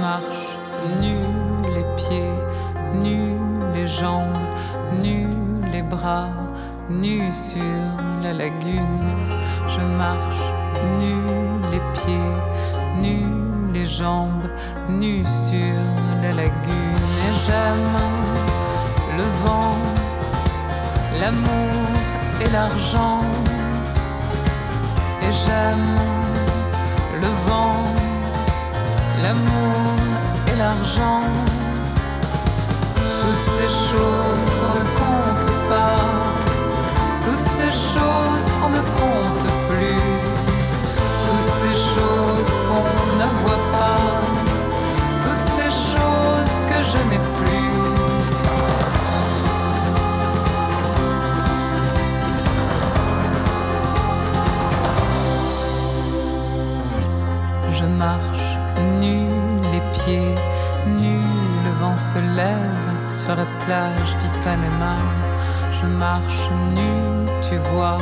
Je marche nu les pieds, nus les jambes, nus les bras, nus sur la lagune. Je marche nu les pieds, nus les jambes, nus sur la lagune. Et j'aime le vent, l'amour et l'argent. Et j'aime le vent, l'amour et l'argent. Toutes ces choses qu'on ne compte pas, toutes ces choses qu'on ne compte plus, toutes ces choses qu'on ne voit pas, toutes ces choses que je n'ai plus. Marche pieds nus, le vent se lève sur la plage d'Ipanema. Je marche nu, tu vois,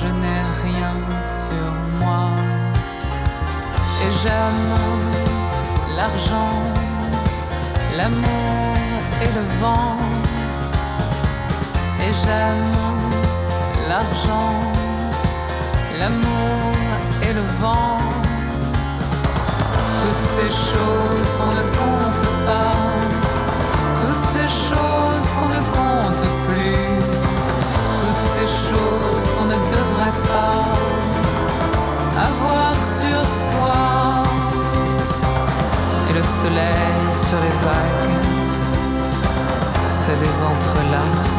je n'ai rien sur moi. Et j'aime l'argent, l'amour et le vent. Et j'aime l'argent, l'amour et le vent. Toutes ces choses qu'on ne compte pas, toutes ces choses qu'on ne compte plus, toutes ces choses qu'on ne devrait pas avoir sur soi. Et le soleil sur les vagues fait des entrelacs.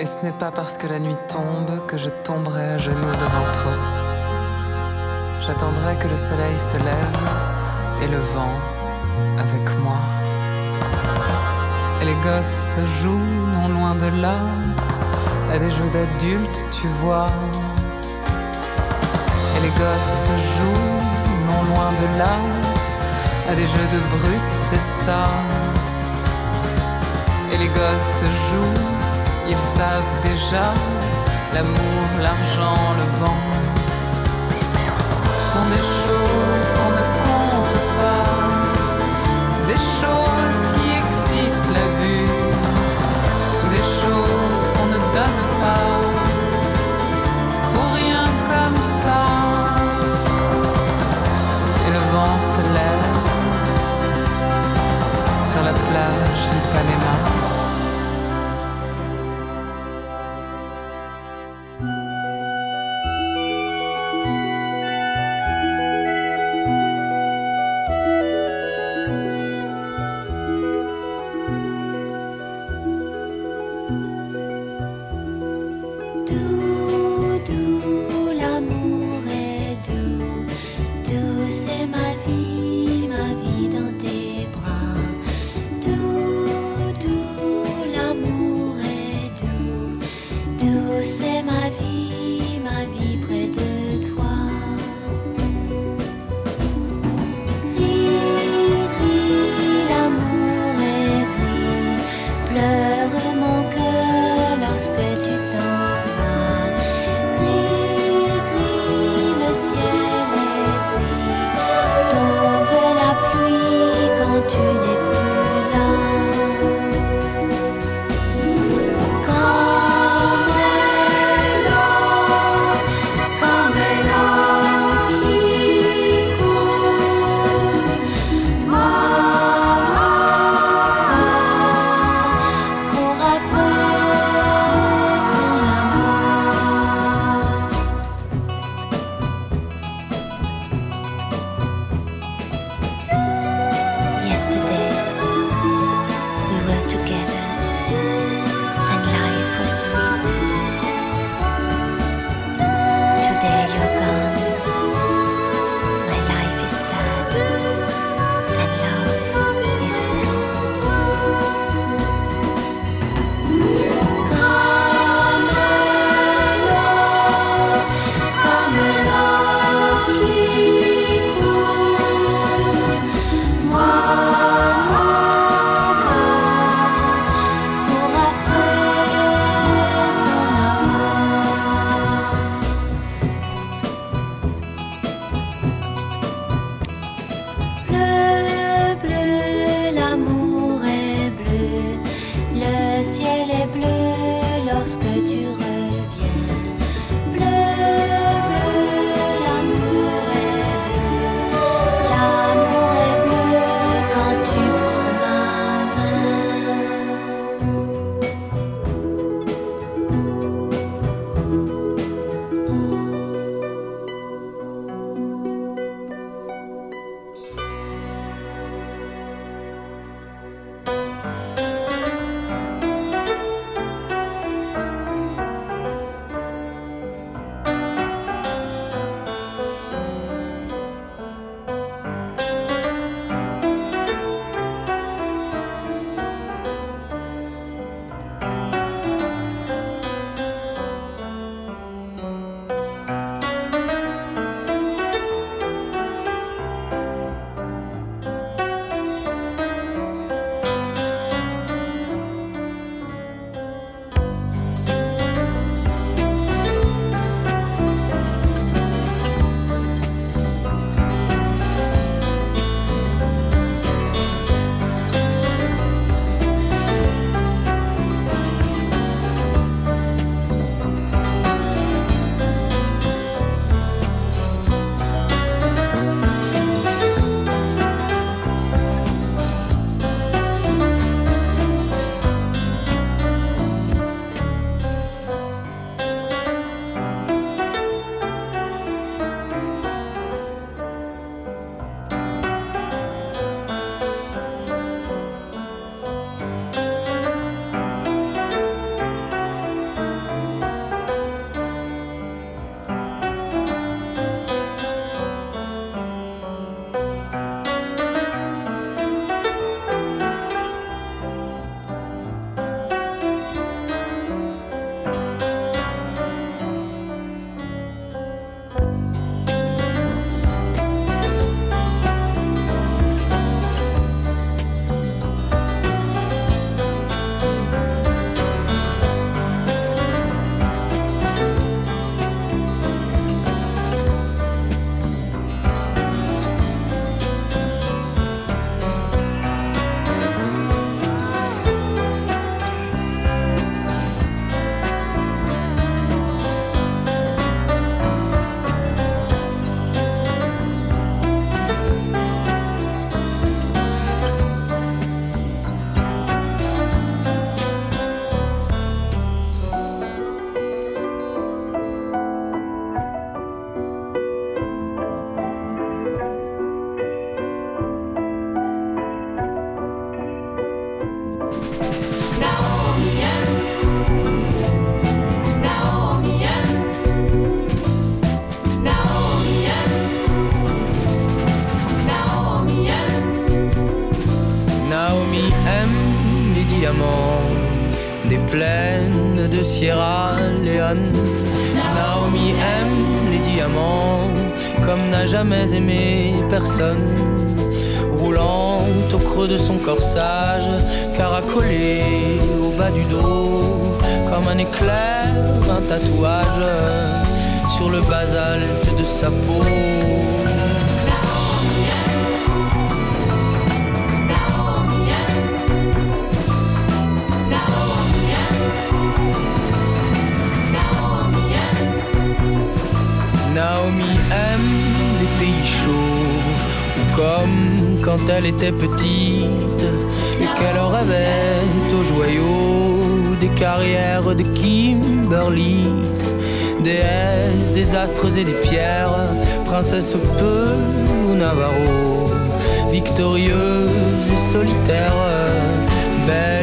Et ce n'est pas parce que la nuit tombe que je tomberai à genoux devant toi. J'attendrai que le soleil se lève et le vent avec moi. Et les gosses jouent non loin de là à des jeux d'adultes, tu vois. Et les gosses jouent non loin de là à des jeux de brutes, c'est ça. Et les gosses jouent ils savent déjà l'amour, l'argent, le vent. Sont des choses jamais aimé personne. Roulant au creux de son corsage, caracolé au bas du dos, comme un éclair, un tatouage sur le basalte de sa peau. Pays chauds, comme quand elle était petite et qu'elle rêvait aux joyaux des carrières de Kimberly, déesse des astres et des pierres, princesse peu ou Navarro, victorieuse et solitaire, belle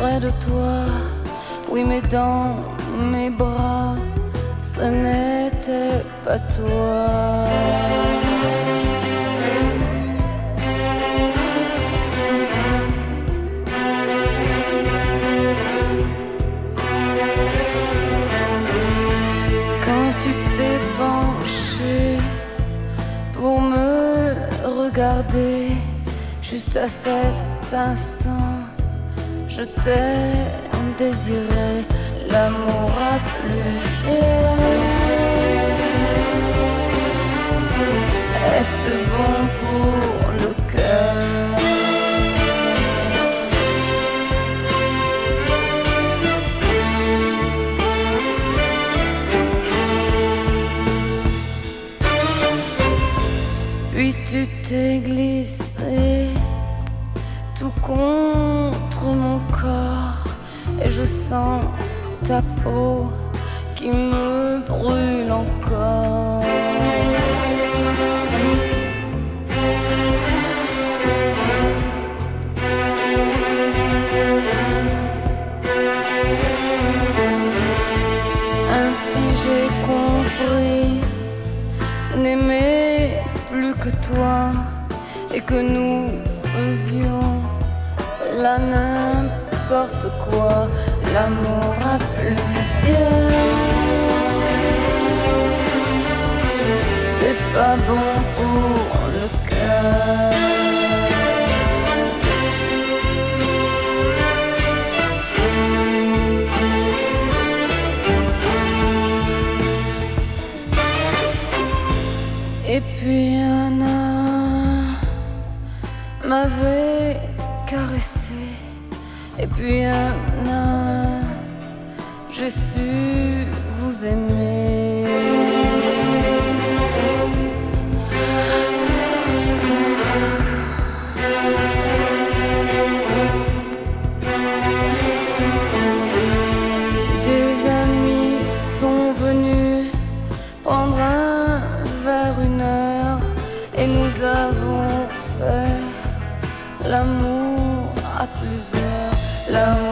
près de toi. Oui, mais dans mes bras, ce n'était pas toi. Quand tu t'es penché pour me regarder, juste à cet instant projeté, indésiré, l'amour à plusieurs. Est-ce bon pour le cœur? Puis tu t'es glissé. sens ta peau qui me brûle encore. Ainsi j'ai compris n'aimer plus que toi et que nous faisions la n'importe quoi l'amour a plusieurs. C'est pas bon pour le cœur. Et puis un l'amour à plusieurs.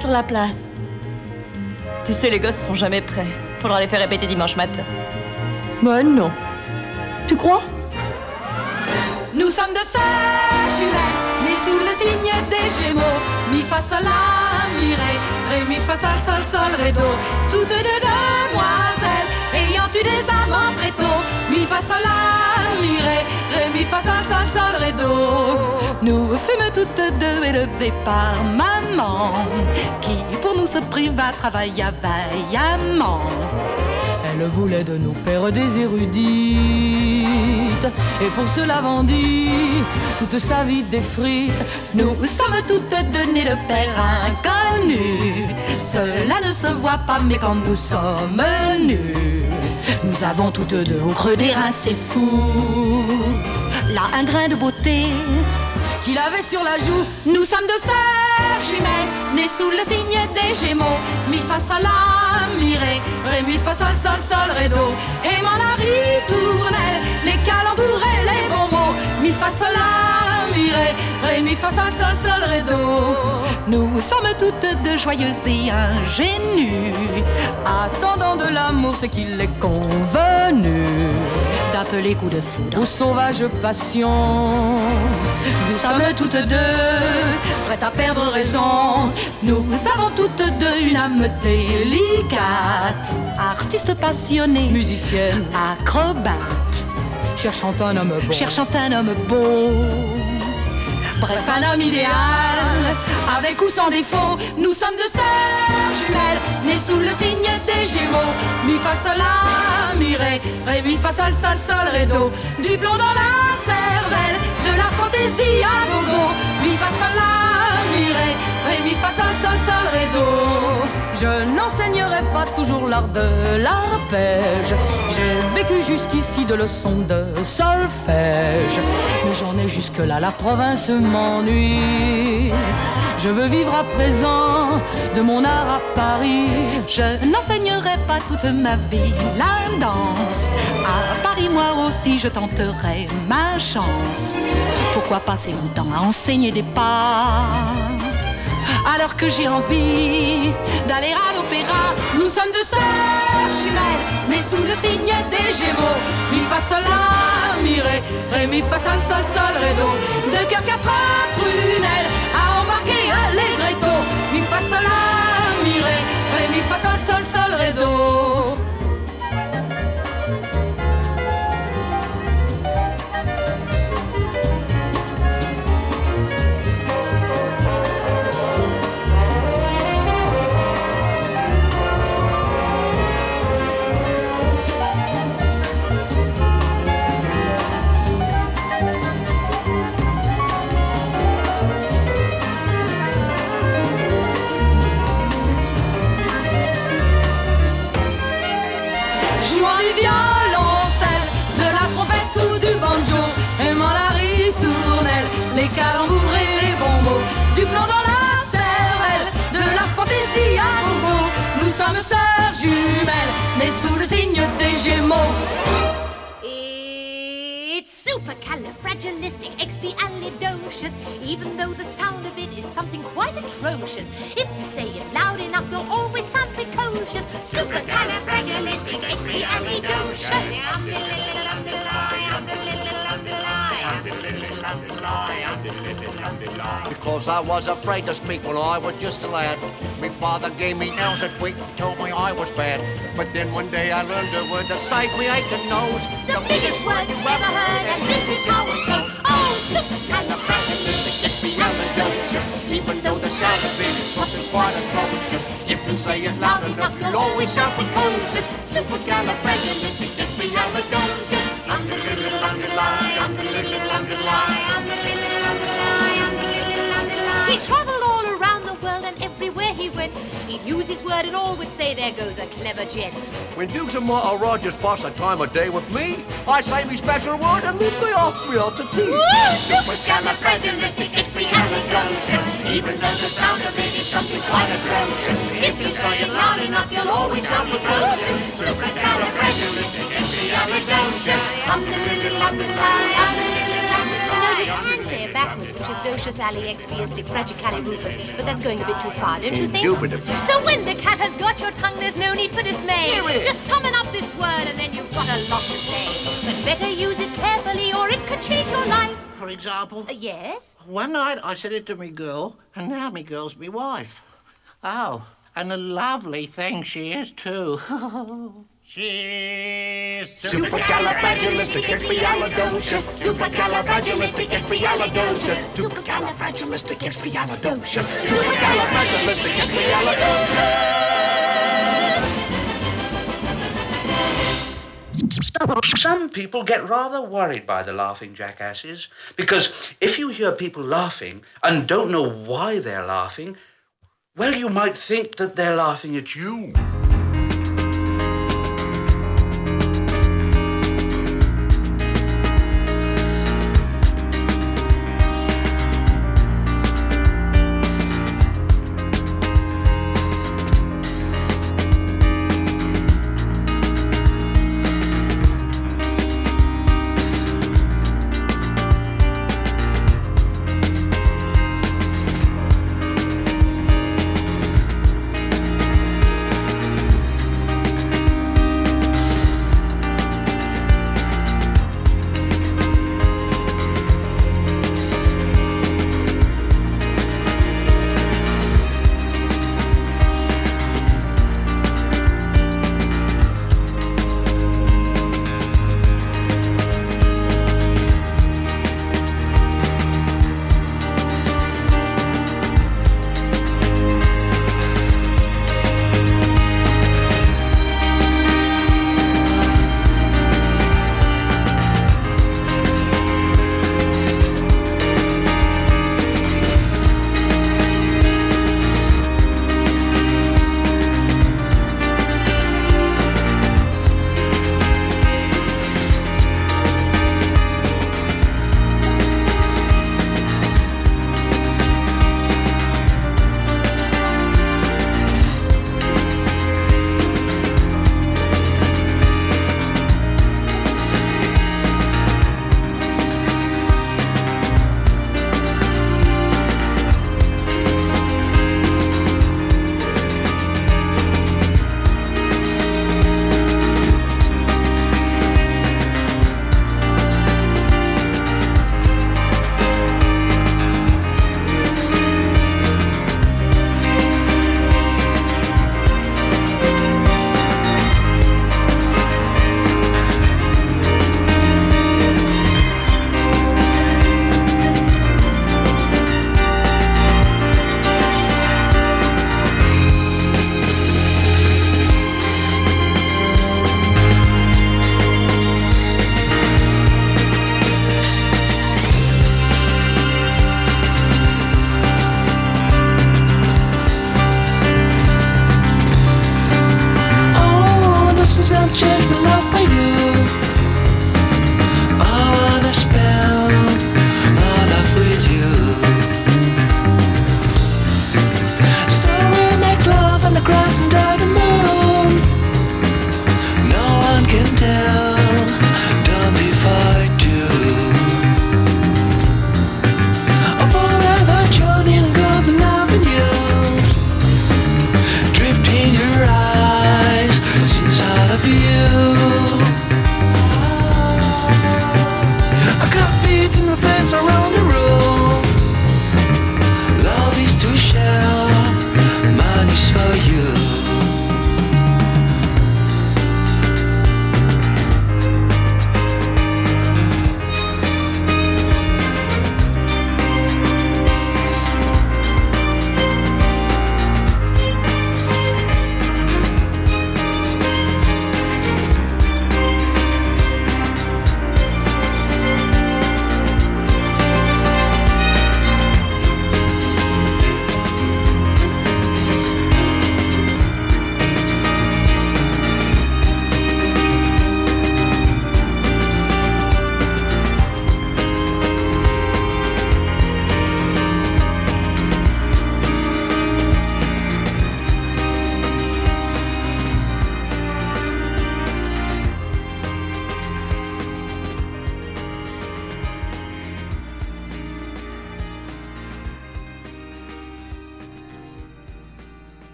Sur la place. Tu sais, les gosses seront jamais prêts. Faudra les faire répéter dimanche matin. Moi, non. Tu crois? Nous sommes de sœurs jumelles, nées sous le signe des Gémeaux. Mi fa sol la mi ré, ré mi fa sol sol sol ré do. Toutes deux demoiselles, ayant eu des amants très tôt. Mi fa sol la mi ré, ré mi fa sol sol sol ré. Nous fûmes toutes deux élevées par maman, qui pour nous se priva travailla vaillamment. Elle voulait de nous faire des érudites, et pour cela vendit toute sa vie des frites. Nous sommes toutes deux nées de père inconnu. Cela ne se voit pas, mais quand nous sommes nus, nous avons toutes deux au creux des reins, c'est fou. Là, un grain de beauté qu'il avait sur la joue. Nous sommes deux sœurs jumelles, nées sous le signe des Gémeaux. Mi fa sol la mi ré, ré mi fa sol sol sol ré do. Et mon ritournelle, les calembours les bons mots. Mi fa sol la ré, mi fa sol sol sol ré do. Nous sommes toutes deux joyeuses et ingénues, Attendant de l'amour ce qu'il est convenu d'appeler coup de foudre. aux sauvages passions. Nous sommes toutes deux prêtes à perdre raison. Nous avons toutes deux une âme délicate, artiste passionné, Musicienne, acrobate, cherchant un homme bon. cherchant un homme beau. Bref, un homme idéal, avec ou sans défaut. Nous sommes deux sœurs jumelles, nées sous le signe des Gémeaux. Mi fa sol la mi ré, ré mi fa sol sol sol ré do. Du plomb dans la cervelle, de la fantaisie à gogo. Mi fa sol la ré, mi fa sol sol. Je n'enseignerai pas toujours l'art de l'arpège. J'ai vécu jusqu'ici de leçons de solfège. Mais j'en ai jusque-là, la province m'ennuie. Je veux vivre à présent de mon art à Paris. Je n'enseignerai pas toute ma vie la danse. À Paris, moi aussi, je tenterai ma chance. Pourquoi passer mon temps à enseigner des pas alors que j'ai envie d'aller à l'opéra. Nous sommes deux sœurs jumelles, nées sous le signe des Gémeaux. Mi fa sol la mi ré, sol sol sol. Deux cœurs quatre prunelles à embarquer allegretto. Mi fa sol la mi ré, ré sol sol sol. Jumelles, mais sous le signe des Gémeaux. It's supercalifragilisticexpialidocious, even though the sound of it is something quite atrocious. If you say it loud enough, you'll always sound precocious. Supercalifragilisticexpialidocious. Cause I was afraid to speak when I was just a lad. My father gave me nails a tweak, told me I was bad. But then one day I learned a word to save me aching nose. The, the biggest word you ever heard, and this is how it goes. Oh, supercalifragilisticexpialidocious. Even though the sound of it is something quite atrocious. If you say it loud enough, you'll always sound precocious. Supercalifragilisticexpialidocious. Underline, under little underline, use his word and all would say, there goes a clever gent. When Dukes and Martha Rogers pass a time of day with me, I say me special word and then they ask me out to tea. Supercalifragilisticexpialidocious. Even though the sound of it is something quite atrocious. If you say it loud enough, you'll always sound precocious. Supercalifragilisticexpialidocious. Um, the little, um, the lie, um, the the lie. You know, they can say it backwards, which is docious, aliexpiastic, fragicalirufus, but that's going a bit too far, don't you think? Indubitably. So when the cat has got your tongue, there's no need for dismay. Just summon up this word and then you've got a lot to say. But better use it carefully or it could change your life. For example, Uh, yes? one night I said it to me girl, and now me girl's me wife. Oh, and a lovely thing she is too. She's Supercalifragilisticexpialidocious. Supercalifragilisticexpialidocious. Supercalifragilisticexpialidocious. Supercalifragilisticexpialidocious. Some people get rather worried by the laughing jackasses because if you hear people laughing and don't know why they're laughing, well, you might think that they're laughing at you.